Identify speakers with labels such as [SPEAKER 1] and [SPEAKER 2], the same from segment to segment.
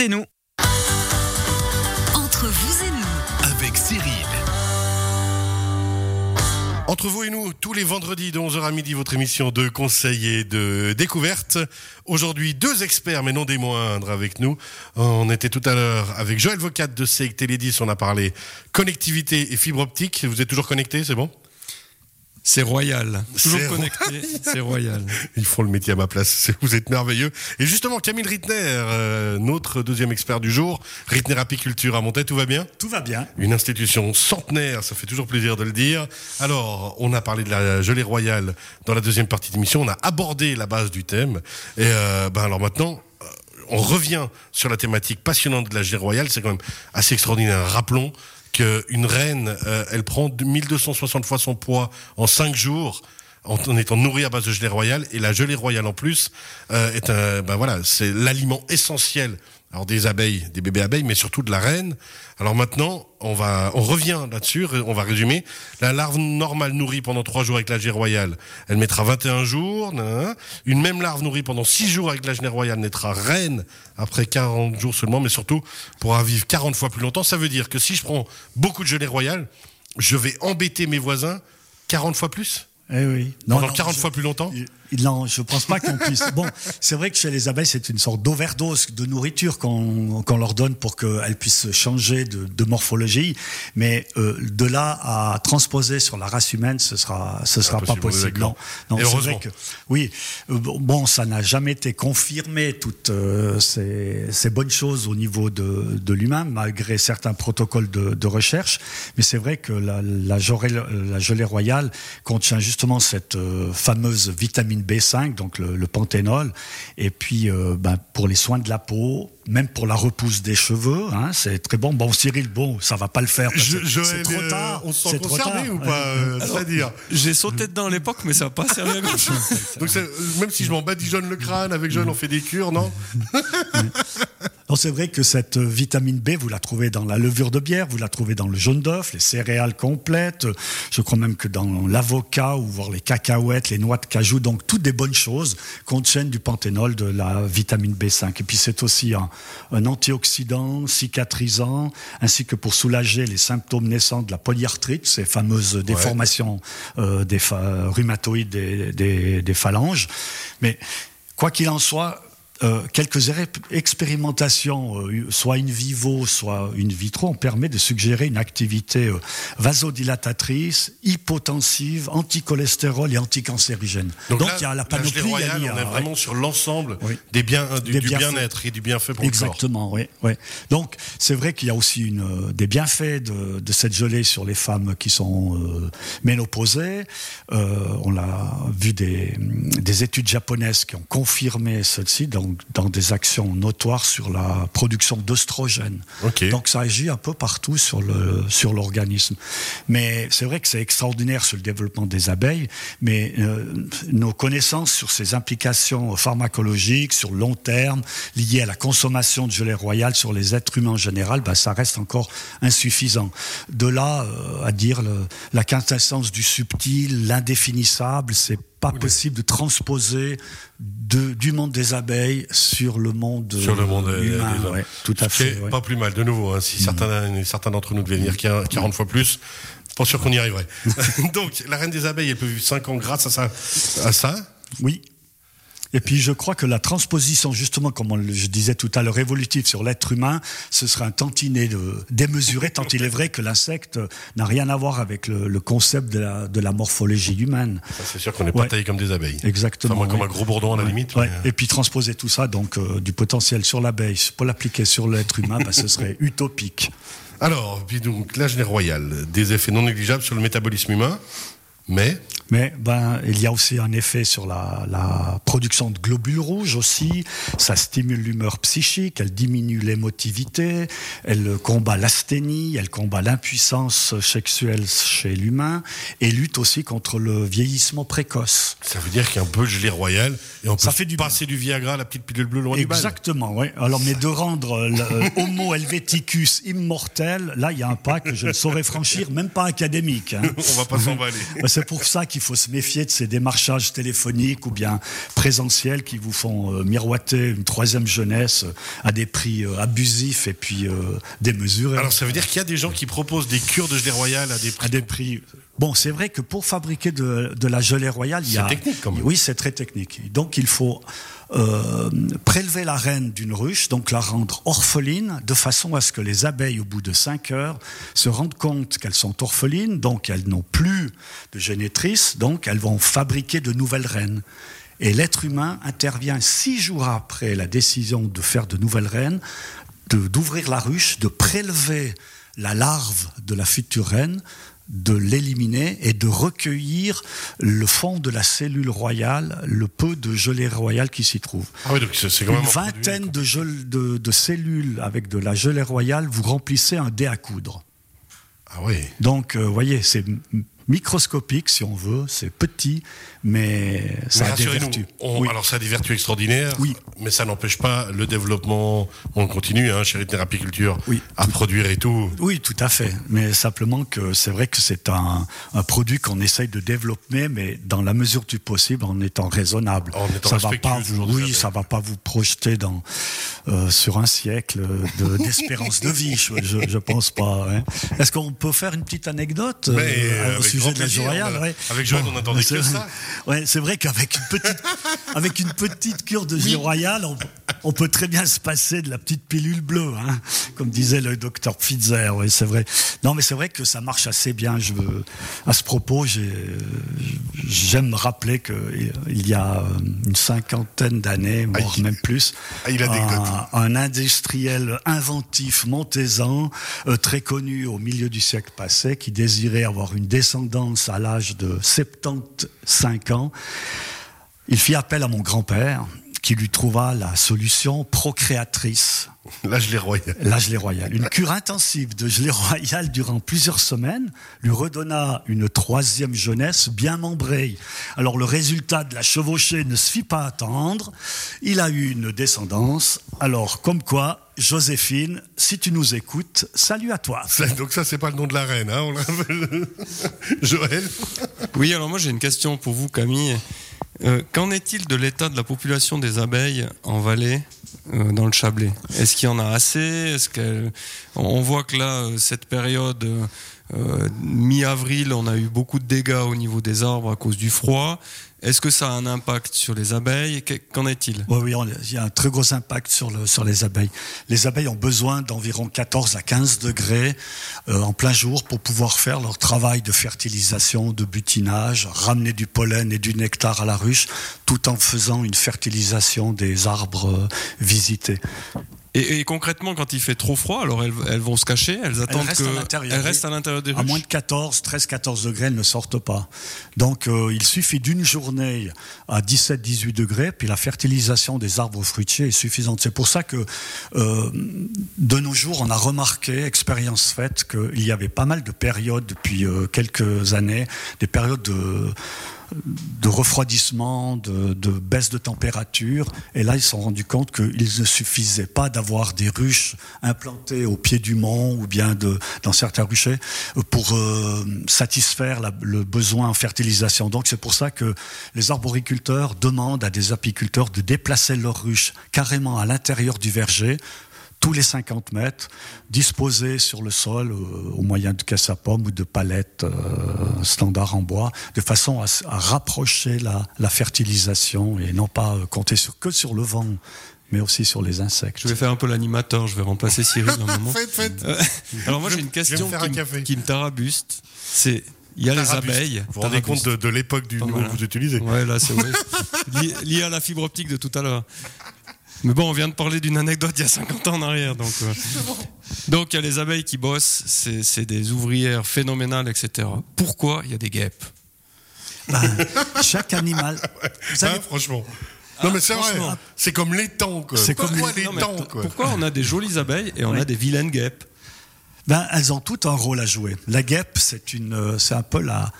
[SPEAKER 1] et nous.
[SPEAKER 2] Entre vous et nous,
[SPEAKER 3] avec Cyril. Entre vous et nous, tous les vendredis de 11h à midi, votre émission de conseil et de découverte. Aujourd'hui, deux experts, mais non des moindres, avec nous. On était tout à l'heure avec Joël Vocat de CEIC Télédis. On a parlé connectivité et fibre optique. Vous êtes toujours connecté, c'est bon?
[SPEAKER 4] C'est royal. Toujours
[SPEAKER 3] C'est
[SPEAKER 4] connecté, c'est royal.
[SPEAKER 3] Ils font le métier à ma place. C'est- Vous êtes merveilleux. Et justement, Camille Rittner, euh, notre deuxième expert du jour, Rittner Apiculture à Montaix, tout va bien?
[SPEAKER 5] Tout va bien.
[SPEAKER 3] Une institution centenaire, ça fait toujours plaisir de le dire. Alors, on a parlé de la gelée royale dans la deuxième partie d'émission. On a abordé la base du thème. Et euh, ben alors maintenant, euh, on revient sur la thématique passionnante de la gelée royale. C'est quand même assez extraordinaire. Rappelons qu'une reine, euh, elle prend 1260 fois son poids en 5 jours en, étant nourrie à base de gelée royale. Et la gelée royale en plus euh, est un, ben voilà, c'est l'aliment essentiel. Alors des abeilles, des bébés abeilles, mais surtout de la reine. Alors maintenant, on va, on revient là-dessus, on va résumer. La larve normale nourrie pendant 3 jours avec la gelée royale, elle mettra 21 jours. Une même larve nourrie pendant 6 jours avec la gelée royale naîtra reine après 40 jours seulement, mais surtout pourra vivre 40 fois plus longtemps. Ça veut dire que si je prends beaucoup de gelée royale, je vais embêter mes voisins 40 fois plus?
[SPEAKER 5] Eh oui.
[SPEAKER 3] Pendant 40 fois plus longtemps?
[SPEAKER 5] Non, je pense pas qu'on puisse. Bon, c'est vrai que chez les abeilles, c'est une sorte d'overdose de nourriture qu'on qu'on leur donne pour qu'elles puissent changer de, de morphologie. Mais euh, de là à transposer sur la race humaine, ce sera, ce sera pas
[SPEAKER 3] on est
[SPEAKER 5] possible. Non, non c'est vrai que oui. Euh, Bon, ça n'a jamais été confirmé toutes euh, ces, ces bonnes choses au niveau de, de l'humain, malgré certains protocoles de, de recherche. Mais c'est vrai que la, la, gelée, la gelée royale contient justement cette euh, fameuse vitamine B5, donc le, le panthénol. Et puis, euh, ben, pour les soins de la peau, même pour la repousse des cheveux, hein, c'est très bon. Bon, Cyril, bon, ça va pas le faire. c'est trop
[SPEAKER 3] euh,
[SPEAKER 5] tard.
[SPEAKER 3] on se sent concerné ou pas euh, C'est-à-dire
[SPEAKER 4] J'ai sauté dedans à l'époque, mais ça n'a pas servi à grand chose.
[SPEAKER 3] Donc euh, même si je m'en badigeonne le crâne avec Joël, on fait des cures, non
[SPEAKER 5] Non, c'est vrai que cette vitamine B, vous la trouvez dans la levure de bière, vous la trouvez dans le jaune d'œuf, les céréales complètes. Je crois même que dans l'avocat ou voir les cacahuètes, les noix de cajou, donc toutes des bonnes choses contiennent du panthénol, de la vitamine B5. Et puis c'est aussi un, un antioxydant, cicatrisant, ainsi que pour soulager les symptômes naissants de la polyarthrite, ces fameuses déformations euh, des rhumatoïdes des, des- des phalanges. Mais quoi qu'il en soit, euh, quelques expérimentations, euh, soit in vivo, soit in vitro, ont permis de suggérer une activité euh, vasodilatatrice, hypotensive, anticholestérol et anticancérigène. Donc,
[SPEAKER 3] là,
[SPEAKER 5] il y a la panoplie. il y a-
[SPEAKER 3] on est vraiment sur l'ensemble
[SPEAKER 5] Oui.
[SPEAKER 3] des biens, euh, du, bien-être et du bienfait pour le corps.
[SPEAKER 5] Exactement, oui, oui. Donc, c'est vrai qu'il y a aussi une, euh, des bienfaits de, de cette gelée sur les femmes qui sont euh, ménopausées. Euh, on a vu des, des études japonaises qui ont confirmé ceci dans, dans des actions notoires sur la production d'œstrogène.
[SPEAKER 3] Ok.
[SPEAKER 5] Donc, ça agit un peu partout sur le sur l'organisme. Mais c'est vrai que c'est extraordinaire sur le développement des abeilles, mais euh, nos connaissances sur ces implications pharmacologiques sur long terme liées à la consommation de gelée royale sur les êtres humains en général, ben, ça reste encore insuffisant. De là euh, à dire le- la quintessence du subtil, l'indéfinissable, c'est pas possible de transposer de- du monde des abeilles sur le monde,
[SPEAKER 3] Sur le monde euh,
[SPEAKER 5] humain.
[SPEAKER 3] des
[SPEAKER 5] ouais, tout à fait. ouais.
[SPEAKER 3] Pas plus mal, de nouveau. hein, si certains, certains d'entre nous devaient venir 40 fois plus, pas sûr qu'on y arriverait. Donc, la reine des abeilles, elle peut vivre 5 ans grâce à ça. À ça.
[SPEAKER 5] Oui. Et puis je crois que la transposition, justement, comme on je disais tout à l'heure, évolutive sur l'être humain, ce serait un tantinet de, démesuré, tant il est vrai que l'insecte n'a rien à voir avec le, le concept de la, de la morphologie humaine.
[SPEAKER 3] C'est sûr qu'on n'est pas taillé comme des abeilles.
[SPEAKER 5] Exactement.
[SPEAKER 3] Enfin, moi, comme un gros bourdon à la
[SPEAKER 5] Ouais,
[SPEAKER 3] limite. mais, euh,
[SPEAKER 5] Et puis transposer tout ça, donc euh, du potentiel sur l'abeille, pour l'appliquer sur l'être humain, bah, ce serait utopique.
[SPEAKER 3] Alors, puis donc, la gelée royale, des effets non négligeables sur le métabolisme humain, mais
[SPEAKER 5] Mais ben, il y a aussi un effet sur la, la production de globules rouges aussi. Ça stimule l'humeur psychique, elle diminue l'émotivité, elle combat l'asthénie, elle combat l'impuissance sexuelle chez l'humain et lutte aussi contre le vieillissement précoce.
[SPEAKER 3] ça veut dire qu'il y a un peu de gelée royale et on peut
[SPEAKER 5] Ça fait du
[SPEAKER 3] passer du Viagra, la petite pilule bleue loin du bal.
[SPEAKER 5] Exactement, oui. Alors, mais de rendre le euh, Homo helveticus immortel, là, il y a un pas que je ne saurais franchir, même pas académique. hein.
[SPEAKER 3] On va pas s'emballer.
[SPEAKER 5] C'est pour ça qu'il qu'il faut se méfier de ces démarchages téléphoniques ou bien présentiels qui vous font euh, miroiter une troisième jeunesse à des prix euh, abusifs et puis euh, démesurés.
[SPEAKER 3] Alors ça veut dire qu'il y a des gens qui proposent des cures de gelée royale à des prix.
[SPEAKER 5] à des prix. Bon, c'est vrai que pour fabriquer de, de la gelée royale, il y
[SPEAKER 3] C'est
[SPEAKER 5] a.
[SPEAKER 3] technique, quand même.
[SPEAKER 5] Oui, c'est très technique. Donc, il faut euh, prélever la reine d'une ruche, donc la rendre orpheline, de façon à ce que les abeilles, au bout de 5 heures, se rendent compte qu'elles sont orphelines, donc elles n'ont plus de génétrice, donc elles vont fabriquer de nouvelles reines. Et l'être humain intervient six jours après la décision de faire de nouvelles reines, d'ouvrir la ruche, de prélever la larve de la future reine, de l'éliminer et de recueillir le fond de la cellule royale, le peu de gelée royale qui s'y trouve.
[SPEAKER 3] Ah oui, donc c'est c'est quand même
[SPEAKER 5] Une vingtaine de, gel- de- de cellules avec de la gelée royale, vous remplissez un dé à coudre.
[SPEAKER 3] Ah oui.
[SPEAKER 5] Donc, vous voyez, c'est microscopique si on veut, c'est petit, mais ça
[SPEAKER 3] Mais
[SPEAKER 5] a des vertus.
[SPEAKER 3] on-
[SPEAKER 5] Oui.
[SPEAKER 3] Alors ça a des vertus extraordinaires,
[SPEAKER 5] Oui.
[SPEAKER 3] mais ça n'empêche pas le développement. On continue, hein, chez Therapiculture,
[SPEAKER 5] Oui.
[SPEAKER 3] à produire et tout.
[SPEAKER 5] Oui, tout à fait. Mais simplement que c'est vrai que c'est un, un produit qu'on essaye de développer, mais dans la mesure du possible, en étant raisonnable.
[SPEAKER 3] En étant
[SPEAKER 5] ça va pas vous, oui, ça va pas vous projeter dans euh, sur un siècle de- d'espérance de, vie. Je, je, pense pas. hein. Est-ce qu'on peut faire une petite anecdote
[SPEAKER 3] Mais,
[SPEAKER 5] euh,
[SPEAKER 3] avec
[SPEAKER 5] sujet de la ouais.
[SPEAKER 3] avec Joël, on attendait
[SPEAKER 5] c'est-
[SPEAKER 3] que ça.
[SPEAKER 5] Ouais, c'est vrai qu'avec une petite, avec une petite cure de gelée royale, on, on peut très bien se passer de la petite pilule bleue, hein, comme disait le docteur Pfizer. Ouais, c'est vrai. Non, mais c'est vrai que ça marche assez bien. Je à ce propos, j'ai, j'aime rappeler qu'il y a euh, une cinquantaine d'années, voire même plus,
[SPEAKER 3] Ah, il
[SPEAKER 5] un, un industriel inventif montaisan, euh, très connu au milieu du siècle passé, qui désirait avoir une à l'âge de 75 ans. Il fit appel à mon grand-père, qui lui trouva la solution procréatrice,
[SPEAKER 3] La gelée royale.
[SPEAKER 5] la gelée royale. Une cure intensive de gelée royale durant plusieurs semaines lui redonna une troisième jeunesse bien membrée. Alors le résultat de la chevauchée ne se fit pas attendre. Il a eu une descendance. Alors comme quoi, Joséphine, si tu nous écoutes, salut à toi.
[SPEAKER 3] Donc ça, c'est pas le nom de la reine, hein, on l'appelle Joël.
[SPEAKER 4] Oui, alors moi j'ai une question pour vous, Camille. Euh, Qu'en est-il de l'état de la population des abeilles en Valais, euh, dans le Chablais? Est-ce qu'il y en a assez? Est-ce on- voit que là, euh, cette période mi-avril, on a eu beaucoup de dégâts au niveau des arbres à cause du froid. Est-ce que ça a un impact sur les abeilles? Que- Qu'en est-il?
[SPEAKER 5] Oui, il y a un très gros impact sur les abeilles. Les abeilles ont besoin d'environ 14 à 15 degrés euh, en plein jour pour pouvoir faire leur travail de fertilisation, de butinage, ramener du pollen et du nectar à la ruche, tout en faisant une fertilisation des arbres euh, visités.
[SPEAKER 4] Et, et concrètement, quand il fait trop froid, alors elles, elles vont se cacher, elles attendent
[SPEAKER 5] restent à
[SPEAKER 4] que
[SPEAKER 5] l'intérieur,
[SPEAKER 4] elles restent à l'intérieur des
[SPEAKER 5] À
[SPEAKER 4] ruches.
[SPEAKER 5] moins de 14, 13, 14 degrés, elles ne sortent pas. Donc euh, il suffit d'une journée à 17, 18 degrés, puis la fertilisation des arbres fruitiers est suffisante. C'est pour ça que euh, de nos jours, on a remarqué, expérience faite, qu'il y avait pas mal de périodes depuis euh, quelques années, des périodes de de refroidissement, de, baisse de température. Et là, ils se sont rendus compte qu'il ne suffisait pas d'avoir des ruches implantées au pied du mont ou bien dans certains ruchers pour euh, satisfaire le besoin en fertilisation. Donc c'est pour ça que les arboriculteurs demandent à des apiculteurs de déplacer leurs ruches carrément à l'intérieur du verger tous les 50 mètres, disposés sur le sol euh, au moyen de caisse à pommes ou de palettes euh, standards en bois, de façon à, rapprocher la, la fertilisation et non pas euh, compter sur, que sur le vent, mais aussi sur les insectes.
[SPEAKER 4] Je vais faire un peu l'animateur, je vais remplacer Cyril un moment.
[SPEAKER 3] Faites, faites.
[SPEAKER 4] Euh, Alors moi j'ai une question qui,
[SPEAKER 3] un
[SPEAKER 4] me-
[SPEAKER 3] café.
[SPEAKER 4] qui me tarabuste. C'est il y a les abeilles.
[SPEAKER 3] Vous vous rendez compte de, de l'époque du mot que
[SPEAKER 4] hein.
[SPEAKER 3] vous utilisez
[SPEAKER 4] Ouais là c'est vrai. Li- lié à la fibre optique de tout à l'heure. Mais bon, on vient de parler d'une anecdote il y a 50 ans en arrière. Donc, euh, donc il y a les abeilles qui bossent, c'est c'est des ouvrières phénoménales, etc. Pourquoi il y a des guêpes?
[SPEAKER 5] Ben, chaque animal. Vous
[SPEAKER 3] Hein,
[SPEAKER 5] savez,
[SPEAKER 3] franchement. Non mais c'est vrai, c'est comme l'étang quoi.
[SPEAKER 5] C'est comme
[SPEAKER 3] Pourquoi
[SPEAKER 5] les-
[SPEAKER 3] les
[SPEAKER 4] Non, p-
[SPEAKER 3] quoi
[SPEAKER 4] Pourquoi on a des jolies abeilles et on a des vilaines guêpes?
[SPEAKER 5] Ben, elles ont tout un rôle à jouer. La guêpe, c'est une, euh, c'est un peu la,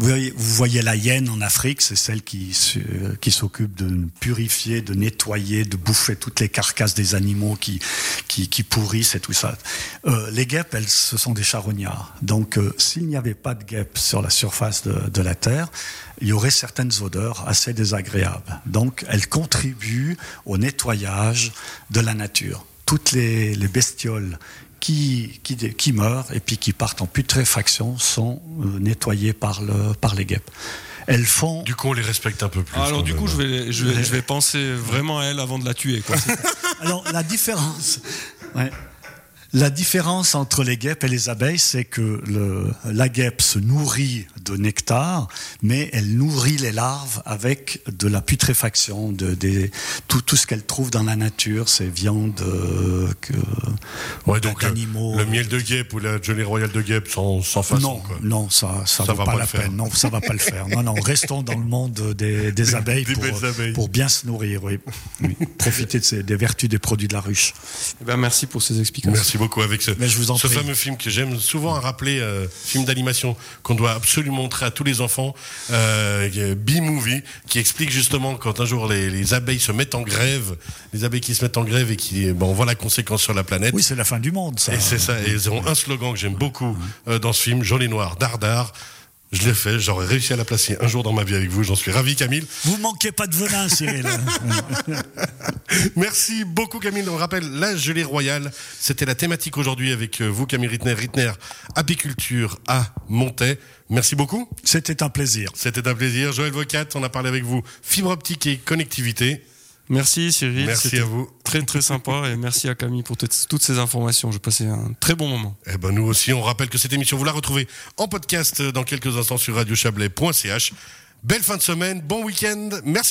[SPEAKER 5] Vous voyez, la hyène en Afrique, c'est celle qui, s'occupe de purifier, de nettoyer, de bouffer toutes les carcasses des animaux qui, qui, pourrissent et tout ça. Euh, les guêpes, elles, ce sont des charognards. Donc, euh, s'il n'y avait pas de guêpes sur la surface de, la Terre, il y aurait certaines odeurs assez désagréables. Donc, elles contribuent au nettoyage de la nature. Toutes les bestioles qui, qui, qui meurent et puis qui partent en putréfaction sont euh, nettoyées par, le, par les guêpes. Elles font.
[SPEAKER 3] Du coup, on les respecte un peu plus.
[SPEAKER 4] Alors du
[SPEAKER 3] même.
[SPEAKER 4] coup, je vais, je vais, je vais penser vraiment à elle avant de la tuer. Quoi.
[SPEAKER 5] Alors, la différence. ouais. La différence entre les guêpes et les abeilles, c'est que le, la guêpe se nourrit de nectar, mais elle nourrit les larves avec de la putréfaction, de, des, tout, tout ce qu'elle trouve dans la nature, ces viandes euh, que,
[SPEAKER 3] Ouais, donc euh,
[SPEAKER 5] d'animaux.
[SPEAKER 3] le miel de guêpe ou la gelée royale de guêpe sans, sans façon.
[SPEAKER 5] non,
[SPEAKER 3] quoi.
[SPEAKER 5] non, ça, ça,
[SPEAKER 3] Ça
[SPEAKER 5] vaut
[SPEAKER 3] va
[SPEAKER 5] pas,
[SPEAKER 3] pas
[SPEAKER 5] la
[SPEAKER 3] le faire.
[SPEAKER 5] peine. Non, ça va pas le faire. Non, non, restons dans le monde des, des abeilles,
[SPEAKER 3] des
[SPEAKER 5] pour,
[SPEAKER 3] abeilles.
[SPEAKER 5] pour bien se nourrir. Oui. Oui. Profiter de ces- des vertus des produits de la ruche.
[SPEAKER 4] Eh ben, merci pour ces explications.
[SPEAKER 3] Merci beaucoup avec ce,
[SPEAKER 5] Mais je vous en
[SPEAKER 3] ce fameux film que j'aime souvent à rappeler, euh, film d'animation qu'on doit absolument montrer à tous les enfants, euh, B-Movie, qui explique justement quand un jour les, les abeilles se mettent en grève, les abeilles qui se mettent en grève et qui, bon, on voit la conséquence sur la planète.
[SPEAKER 5] Oui, c'est la fin du monde, ça.
[SPEAKER 3] Et c'est ça, et ils ont un slogan que j'aime beaucoup euh, dans ce film, jaune et noir, dardard. Je l'ai fait, j'aurais réussi à la placer un jour dans ma vie avec vous, j'en suis ravi Camille.
[SPEAKER 5] Vous manquez pas de venin, Cyril.
[SPEAKER 3] Merci beaucoup Camille. On rappelle la gelée royale. C'était la thématique aujourd'hui avec euh, vous Camille Rittner, Rittner Apiculture à Montaix. Merci beaucoup.
[SPEAKER 5] C'était un plaisir.
[SPEAKER 3] C'était un plaisir. Joël Vocat, on a parlé avec vous fibre optique et connectivité.
[SPEAKER 4] Merci Cyril.
[SPEAKER 3] Merci à vous.
[SPEAKER 4] Très très sympa et merci à Camille pour toutes toutes ces informations. J'ai passé un très bon moment.
[SPEAKER 3] Eh ben nous aussi, on rappelle que cette émission, vous la retrouvez en podcast dans quelques instants sur radiochablais.ch. Belle fin de semaine, bon week-end. Merci.